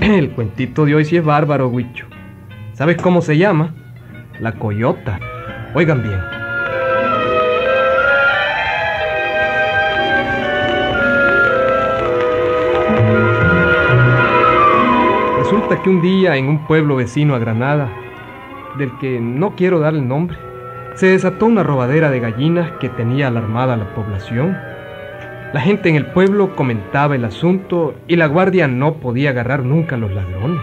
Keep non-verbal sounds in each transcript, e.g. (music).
El cuentito de hoy sí es bárbaro, Huicho. ¿Sabes cómo se llama? La coyota. Oigan bien. Resulta que un día en un pueblo vecino a Granada, del que no quiero dar el nombre, se desató una robadera de gallinas que tenía alarmada a la población. La gente en el pueblo comentaba el asunto y la guardia no podía agarrar nunca a los ladrones.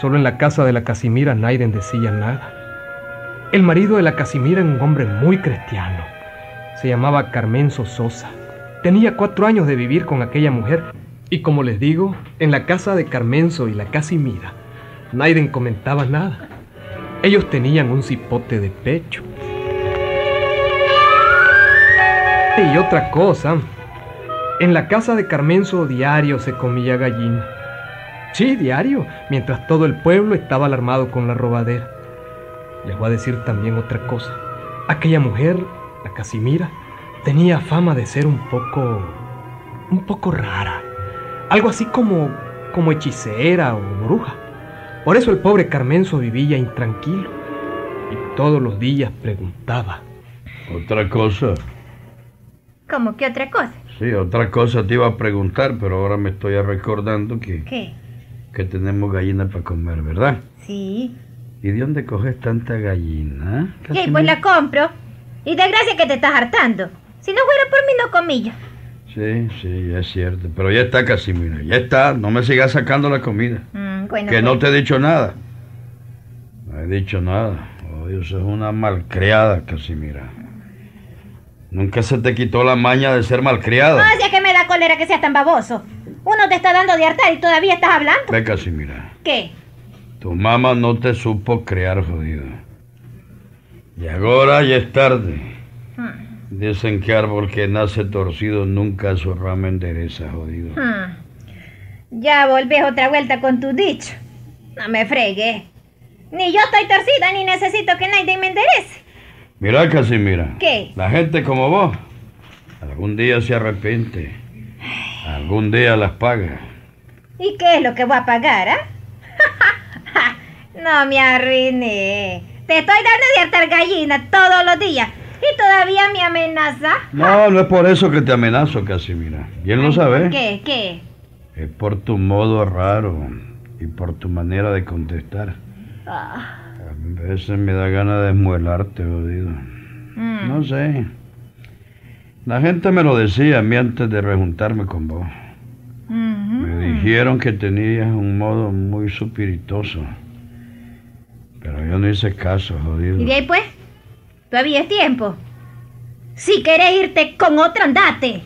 Solo en la casa de la Casimira nadie decía nada. El marido de la Casimira era un hombre muy cristiano. Se llamaba Carmenzo Sosa. Tenía cuatro años de vivir con aquella mujer y como les digo, en la casa de Carmenzo y la Casimira, nadie comentaba nada. Ellos tenían un cipote de pecho. Y otra cosa, en la casa de Carmenzo diario se comía gallina. Sí, diario, mientras todo el pueblo estaba alarmado con la robadera. Les voy a decir también otra cosa. Aquella mujer, la Casimira, tenía fama de ser un poco... un poco rara. Algo así como... como hechicera o bruja. Por eso el pobre Carmenzo vivía intranquilo. Y todos los días preguntaba. Otra cosa. ¿Cómo que otra cosa? Sí, otra cosa te iba a preguntar, pero ahora me estoy recordando que, ¿Qué? que tenemos gallinas para comer, ¿verdad? Sí. ¿Y de dónde coges tanta gallina? ¿Qué? Pues la compro. Y de gracia que te estás hartando. Si no fuera por mí, no comí yo. Sí, sí, es cierto. Pero ya está, Casimira. Ya está. No me sigas sacando la comida. Mm, bueno, que no te he dicho nada. No he dicho nada. Oh, Dios, es una malcriada, Casimira. Nunca se te quitó la maña de ser malcriada. No, si es que me da cólera que seas tan baboso. Uno te está dando de hartar y todavía estás hablando. Ve, Casimira. ¿Qué? Tu mamá no te supo criar, jodido. Y ahora ya es tarde. Hmm. Dicen que árbol que nace torcido nunca su rama endereza, jodido. Hmm. Ya volvés otra vuelta con tu dicho. No me fregues. Ni yo estoy torcida ni necesito que nadie me enderece. Mira, Casimira. ¿Qué? La gente como vos, algún día se arrepiente. Algún día las paga. ¿Y qué es lo que voy a pagar, ah? (laughs) no me arruiné. Te estoy dando de hartar gallina todos los días. Y todavía me amenaza. No, no es por eso que te amenazo, Casimira. Bien lo sabes. ¿Qué? ¿Qué? Es por tu modo raro y por tu manera de contestar. Ah, A veces me da ganas de esmuelarte, jodido. mm. No sé. La gente me lo decía a mí antes de rejuntarme con vos. Ujú. Me dijeron que tenías un modo muy supiritoso. Pero yo no hice caso, jodido. ¿Y de ahí pues? Todavía es tiempo. Si querés irte con otro, andate.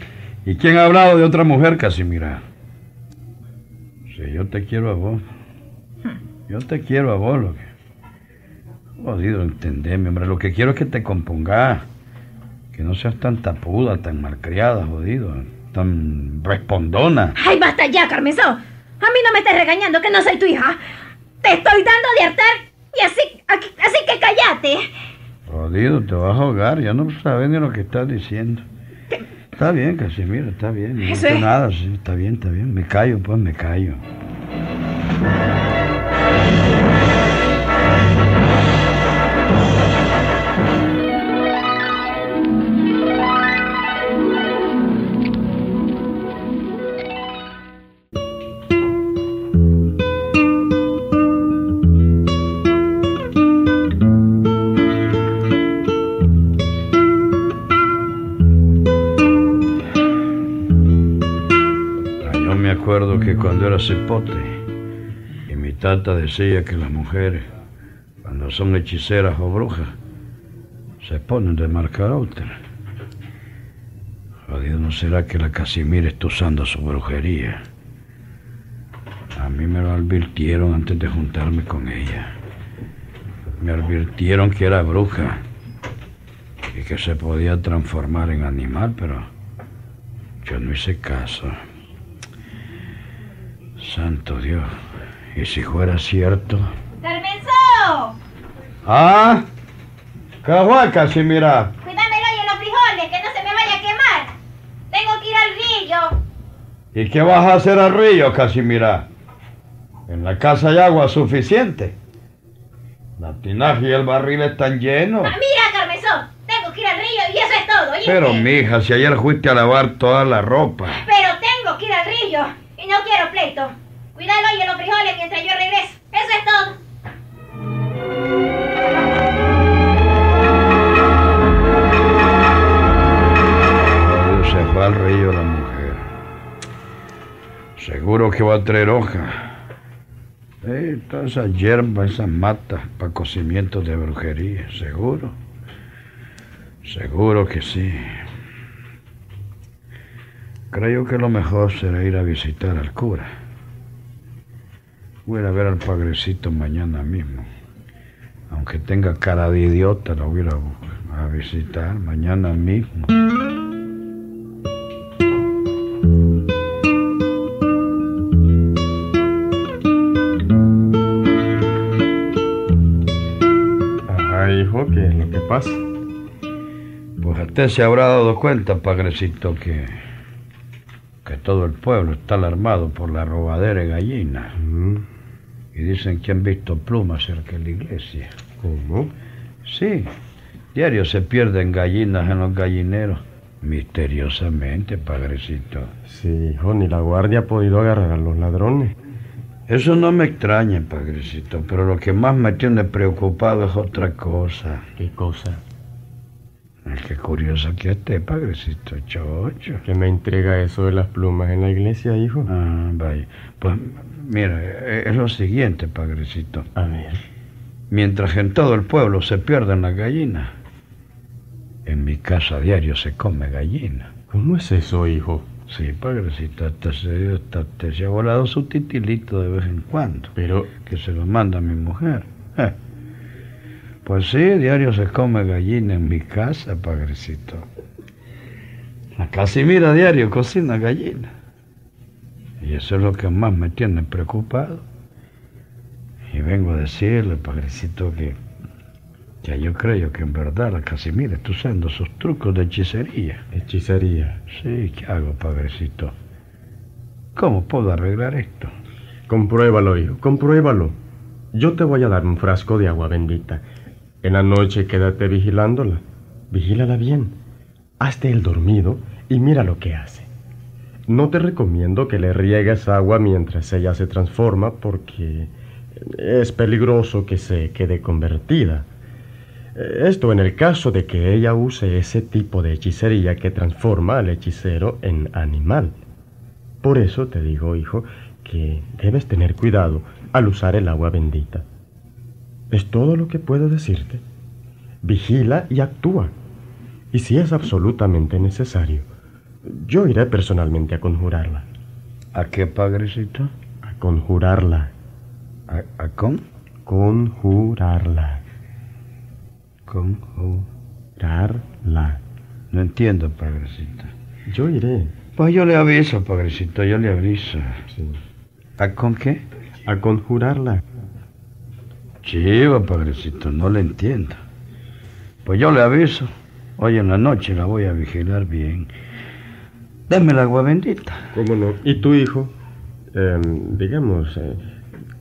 ¿Y quién ha hablado de otra mujer, Casimira? Si yo te quiero a vos. Yo te quiero a vos, lo que... Jodido, entendeme, hombre. Lo que quiero es que te compongas. Que no seas tan tapuda, tan malcriada, jodido. Tan respondona. ¡Ay, basta ya, Carmenzo! A mí no me estés regañando que no soy tu hija. Te estoy dando de hartar y así, así que cállate. Jodido, te vas a ahogar. Ya no sabes ni lo que estás diciendo. Está bien, Casimira, está bien. No es. nada, sí, está bien, está bien. Me callo, pues, me callo. Cuando era cepote. Y mi tata decía que las mujeres, cuando son hechiceras o brujas, se ponen de marcar otra. Jodido, ¿no será que la Casimira está usando su brujería? A mí me lo advirtieron antes de juntarme con ella. Me advirtieron que era bruja y que se podía transformar en animal, pero yo no hice caso. Santo Dios. ¿Y si fuera cierto? ¡Carmenzo! ¿Ah? ¿Qué fue, Casimira? Cuídamelo y en los frijoles, que no se me vaya a quemar. Tengo que ir al río. ¿Y qué vas a hacer al río, Casimira? En la casa hay agua suficiente. La tinaja y el barril están llenos. Ah, mira, Carmenzón, tengo que ir al río y eso es todo, ¿oíste? Pero, mija, si ayer fuiste a lavar toda la ropa. Pero tengo que ir al río y no quiero pleito. Cuídalo y en los frijoles mientras yo regreso. Eso es todo. Se va al río la mujer. Seguro que va a traer hoja. Eh, toda esa hierba, esas matas para cocimiento de brujería, seguro. Seguro que sí. Creo que lo mejor será ir a visitar al cura. Voy a ver al padrecito mañana mismo. Aunque tenga cara de idiota, lo voy a ir a, a visitar mañana mismo. Ajá, hijo, ¿qué es lo que pasa? Pues usted se habrá dado cuenta, padrecito, que, que todo el pueblo está alarmado por la robadera de gallinas. Mm, Y dicen que han visto plumas cerca de la iglesia. ¿Cómo? Sí, diario se pierden gallinas en los gallineros. Misteriosamente, padrecito. Sí, hijo, ni la guardia ha podido agarrar a los ladrones. Eso no me extraña, padrecito, pero lo que más me tiene preocupado es otra cosa. ¿Qué cosa? Es que curioso que esté, padrecito, chocho. ¿Qué me intriga eso de las plumas en la iglesia, hijo? Ah, vaya. Pues mira, eh, es lo siguiente, padrecito. A ver. Mientras en todo el pueblo se pierden las gallinas, en mi casa a diario se come gallina. ¿Cómo es eso, hijo? Sí, padrecito, hasta se, hasta te se ha volado su titilito de vez en cuando, Pero, que se lo manda mi mujer. Pues sí, diario se come gallina en mi casa, padrecito. La Casimira diario cocina gallina. Y eso es lo que más me tiene preocupado. Y vengo a decirle, padrecito, que ya yo creo que en verdad la Casimira está usando sus trucos de hechicería. hechicería. Sí, ¿qué hago, padrecito? ¿Cómo puedo arreglar esto? Compruébalo, hijo, compruébalo. Yo te voy a dar un frasco de agua bendita. En la noche quédate vigilándola. Vigílala bien. Hazte el dormido y mira lo que hace. No te recomiendo que le riegues agua mientras ella se transforma porque es peligroso que se quede convertida. Esto en el caso de que ella use ese tipo de hechicería que transforma al hechicero en animal. Por eso te digo, hijo, que debes tener cuidado al usar el agua bendita. Es todo lo que puedo decirte. Vigila y actúa. Y si es absolutamente necesario, yo iré personalmente a conjurarla. ¿A qué, padrecito? A conjurarla. ¿A, a con? Conjurarla. Con. Conjurarla. No entiendo, padrecito. Yo iré. Pues yo le aviso, padrecito, yo le aviso. Sí. ¿A con qué? A conjurarla. Chivo, padrecito, no le entiendo. Pues yo le aviso. Hoy en la noche la voy a vigilar bien. Dame el agua bendita. ¿Cómo no? ¿Y tu hijo? Em, digamos, eh,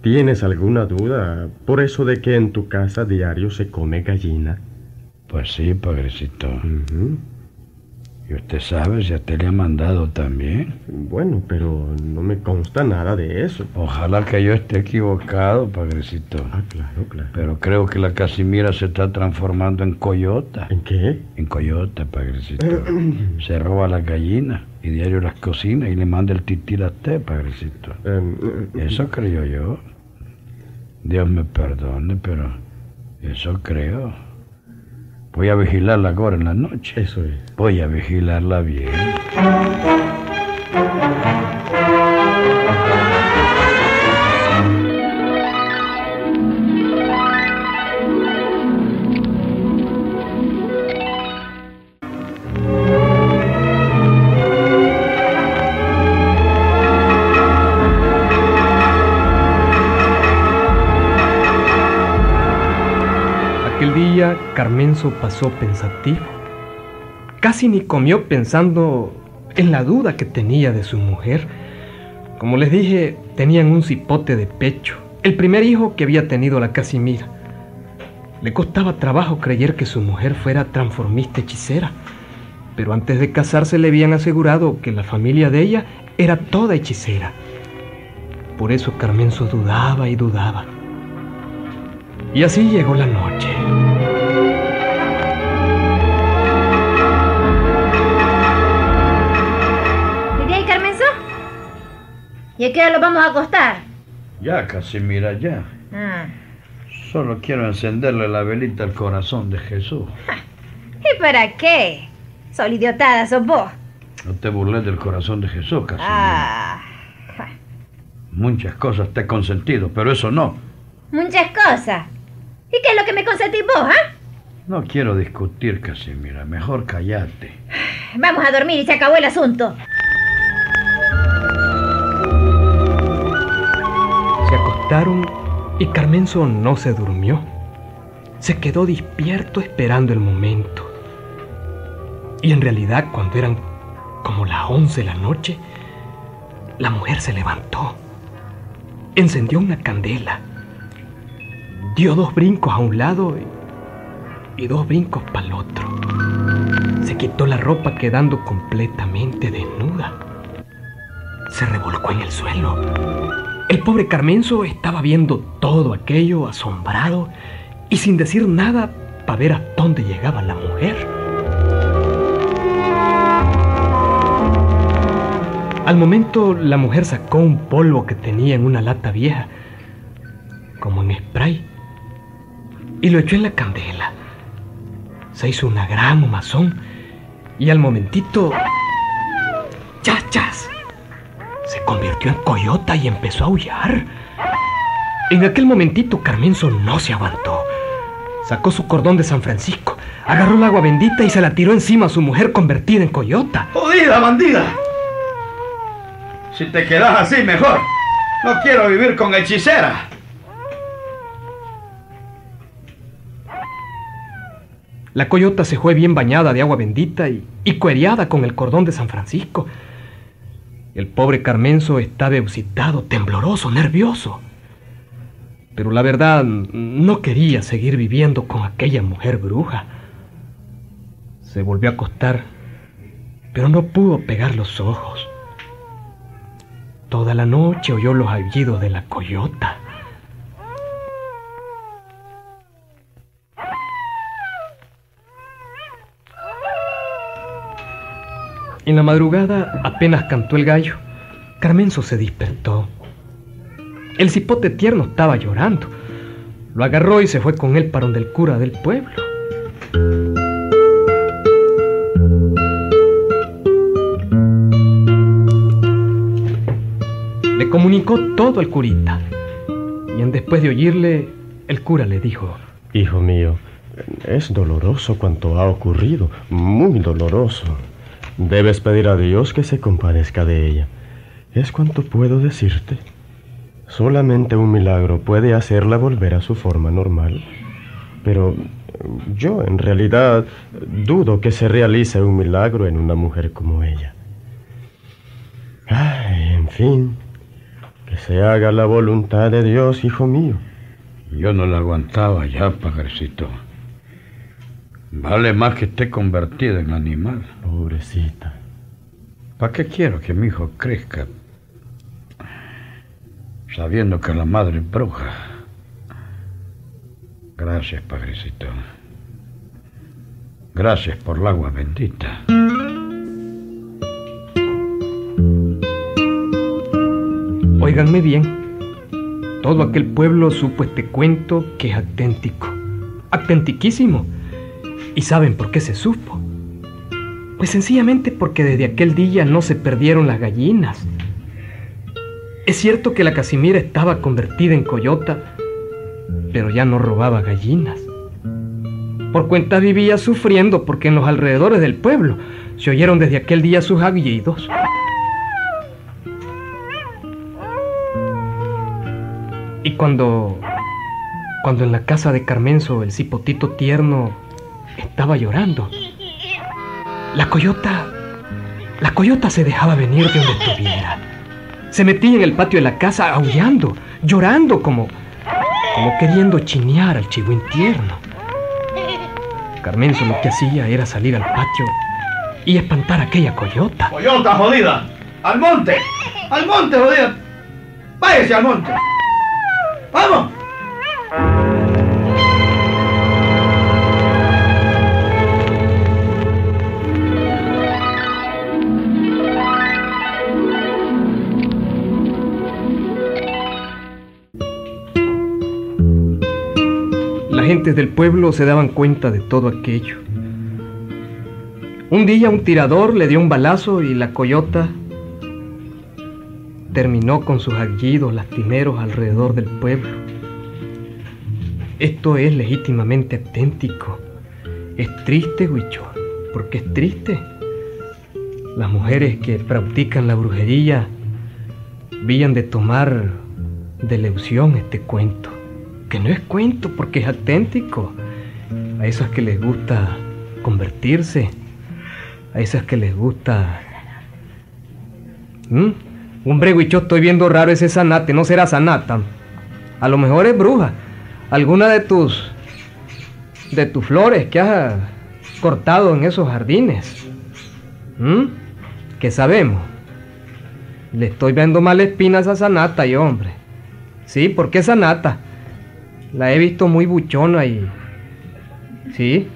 ¿tienes alguna duda por eso de que en tu casa diario se come gallina? Pues sí, padrecito. Ujú. Y usted sabe si a usted le ha mandado también. Bueno, pero no me consta nada de eso. Ojalá que yo esté equivocado, padrecito. Ah, claro, claro. Pero creo que la Casimira se está transformando en coyota. ¿En qué? En coyota, padrecito. (clears throat) se roba las gallinas y diario las cocina y le manda el titil a usted, padrecito. Em, Eso creo yo. Dios me perdone, pero eso creo. Voy a vigilarla ahora en la noche. eso es. Voy a vigilarla bien. Día Carmenzo pasó pensativo. Casi ni comió pensando en la duda que tenía de su mujer. Como les dije, tenían un cipote de pecho, el primer hijo que había tenido la Casimira. Le costaba trabajo creer que su mujer fuera transformista hechicera, pero antes de casarse le habían asegurado que la familia de ella era toda hechicera. Por eso Carmenzo dudaba y dudaba. Y así llegó la noche. ¿Y a qué hora lo vamos a acostar? Ya, Casimira, ya. Ah. Solo quiero encenderle la velita al corazón de Jesús. ¿Y para qué? Sol idiotada sos vos. No te burles del corazón de Jesús, Casimira. Ah, Muchas cosas te he consentido, pero eso no. muchas cosas. ¿Y qué es lo que me consentís vos, ah? No quiero discutir, Casimira. Mejor callate. Vamos a dormir y se acabó el asunto. Y Carmenzo no se durmió. Se quedó despierto esperando el momento. Y en realidad, cuando eran como las 11 de la noche, la mujer se levantó, encendió una candela, dio dos brincos a un lado y, y dos brincos para el otro. Se quitó la ropa quedando completamente desnuda. Se revolcó en el suelo. El pobre Carmenzo estaba viendo todo aquello asombrado y sin decir nada para ver a dónde llegaba la mujer. Al momento la mujer sacó un polvo que tenía en una lata vieja, como en spray, y lo echó en la candela. Se hizo una gran humazón y al momentito... convirtió en coyota y empezó a aullar. En aquel momentito Carmenzo no se aguantó. Sacó su cordón de San Francisco, agarró el agua bendita y se la tiró encima a su mujer convertida en coyota. ¡Jodida, bandida! Si te quedas así, mejor. No quiero vivir con hechicera. La coyota se fue bien bañada de agua bendita y, y cuereada con el cordón de San Francisco. El pobre Carmenzo estaba excitado, tembloroso, nervioso. Pero la verdad no quería seguir viviendo con aquella mujer bruja. Se volvió a acostar, pero no pudo pegar los ojos. Toda la noche oyó los aullidos de la coyota. En la madrugada, apenas cantó el gallo, Carmenzo se despertó. El cipote tierno estaba llorando. Lo agarró y se fue con él para donde el cura del pueblo. Le comunicó todo al curita. Y en después de oírle, el cura le dijo, Hijo mío, es doloroso cuanto ha ocurrido, muy doloroso. Debes pedir a Dios que se compadezca de ella. Es cuanto puedo decirte. Solamente un milagro puede hacerla volver a su forma normal. Pero yo en realidad dudo que se realice un milagro en una mujer como ella. Ay, en fin, que se haga la voluntad de Dios, hijo mío. Yo no la aguantaba ya, pagarcito. Vale más que esté convertida en animal. Pobrecita. ¿Para qué quiero que mi hijo crezca sabiendo que la madre es bruja? Gracias, Padrecito. Gracias por el agua bendita. Óiganme bien. Todo aquel pueblo supo este cuento que es auténtico. Autentiquísimo. ¿Y saben por qué se supo? Pues sencillamente porque desde aquel día no se perdieron las gallinas. Es cierto que la Casimira estaba convertida en coyota, pero ya no robaba gallinas. Por cuenta vivía sufriendo porque en los alrededores del pueblo se oyeron desde aquel día sus aullidos. Y cuando. cuando en la casa de Carmenzo el cipotito tierno estaba llorando, la coyota. la coyota se dejaba venir de donde estuviera. Se metía en el patio de la casa aullando, llorando como. como queriendo chinear al chihuín tierno. Carmenzo lo que hacía era salir al patio y espantar a aquella coyota. ¡Coyota jodida! ¡Al monte! ¡Al monte, jodida! ¡Váyase al monte! ¡Vamos! Gentes del pueblo se daban cuenta de todo aquello. Un día un tirador le dio un balazo y la coyota terminó con sus aullidos lastimeros alrededor del pueblo. Esto es legítimamente auténtico. Es triste, Huicho, porque es triste. Las mujeres que practican la brujería vían de tomar de lección este cuento. Que no es cuento porque es auténtico. A esas que les gusta convertirse. A esas que les gusta... ¿Mm? Hombre, Huicho, estoy viendo raro ese sanate. No será sanata. A lo mejor es bruja. Alguna de tus... De tus flores que has cortado en esos jardines. ¿Mm? ¿Qué sabemos? Le estoy viendo mal espinas a Sanata, y hombre. Sí, ¿por qué Sanata? La he visto muy buchona y... Sí.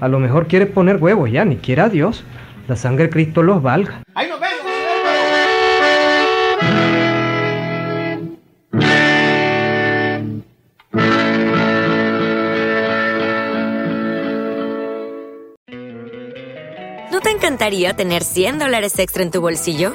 A lo mejor quiere poner huevos ya, ni quiera Dios. La sangre de Cristo los valga. ¡Ahí nos vemos! ¿No te encantaría tener 100 dólares extra en tu bolsillo?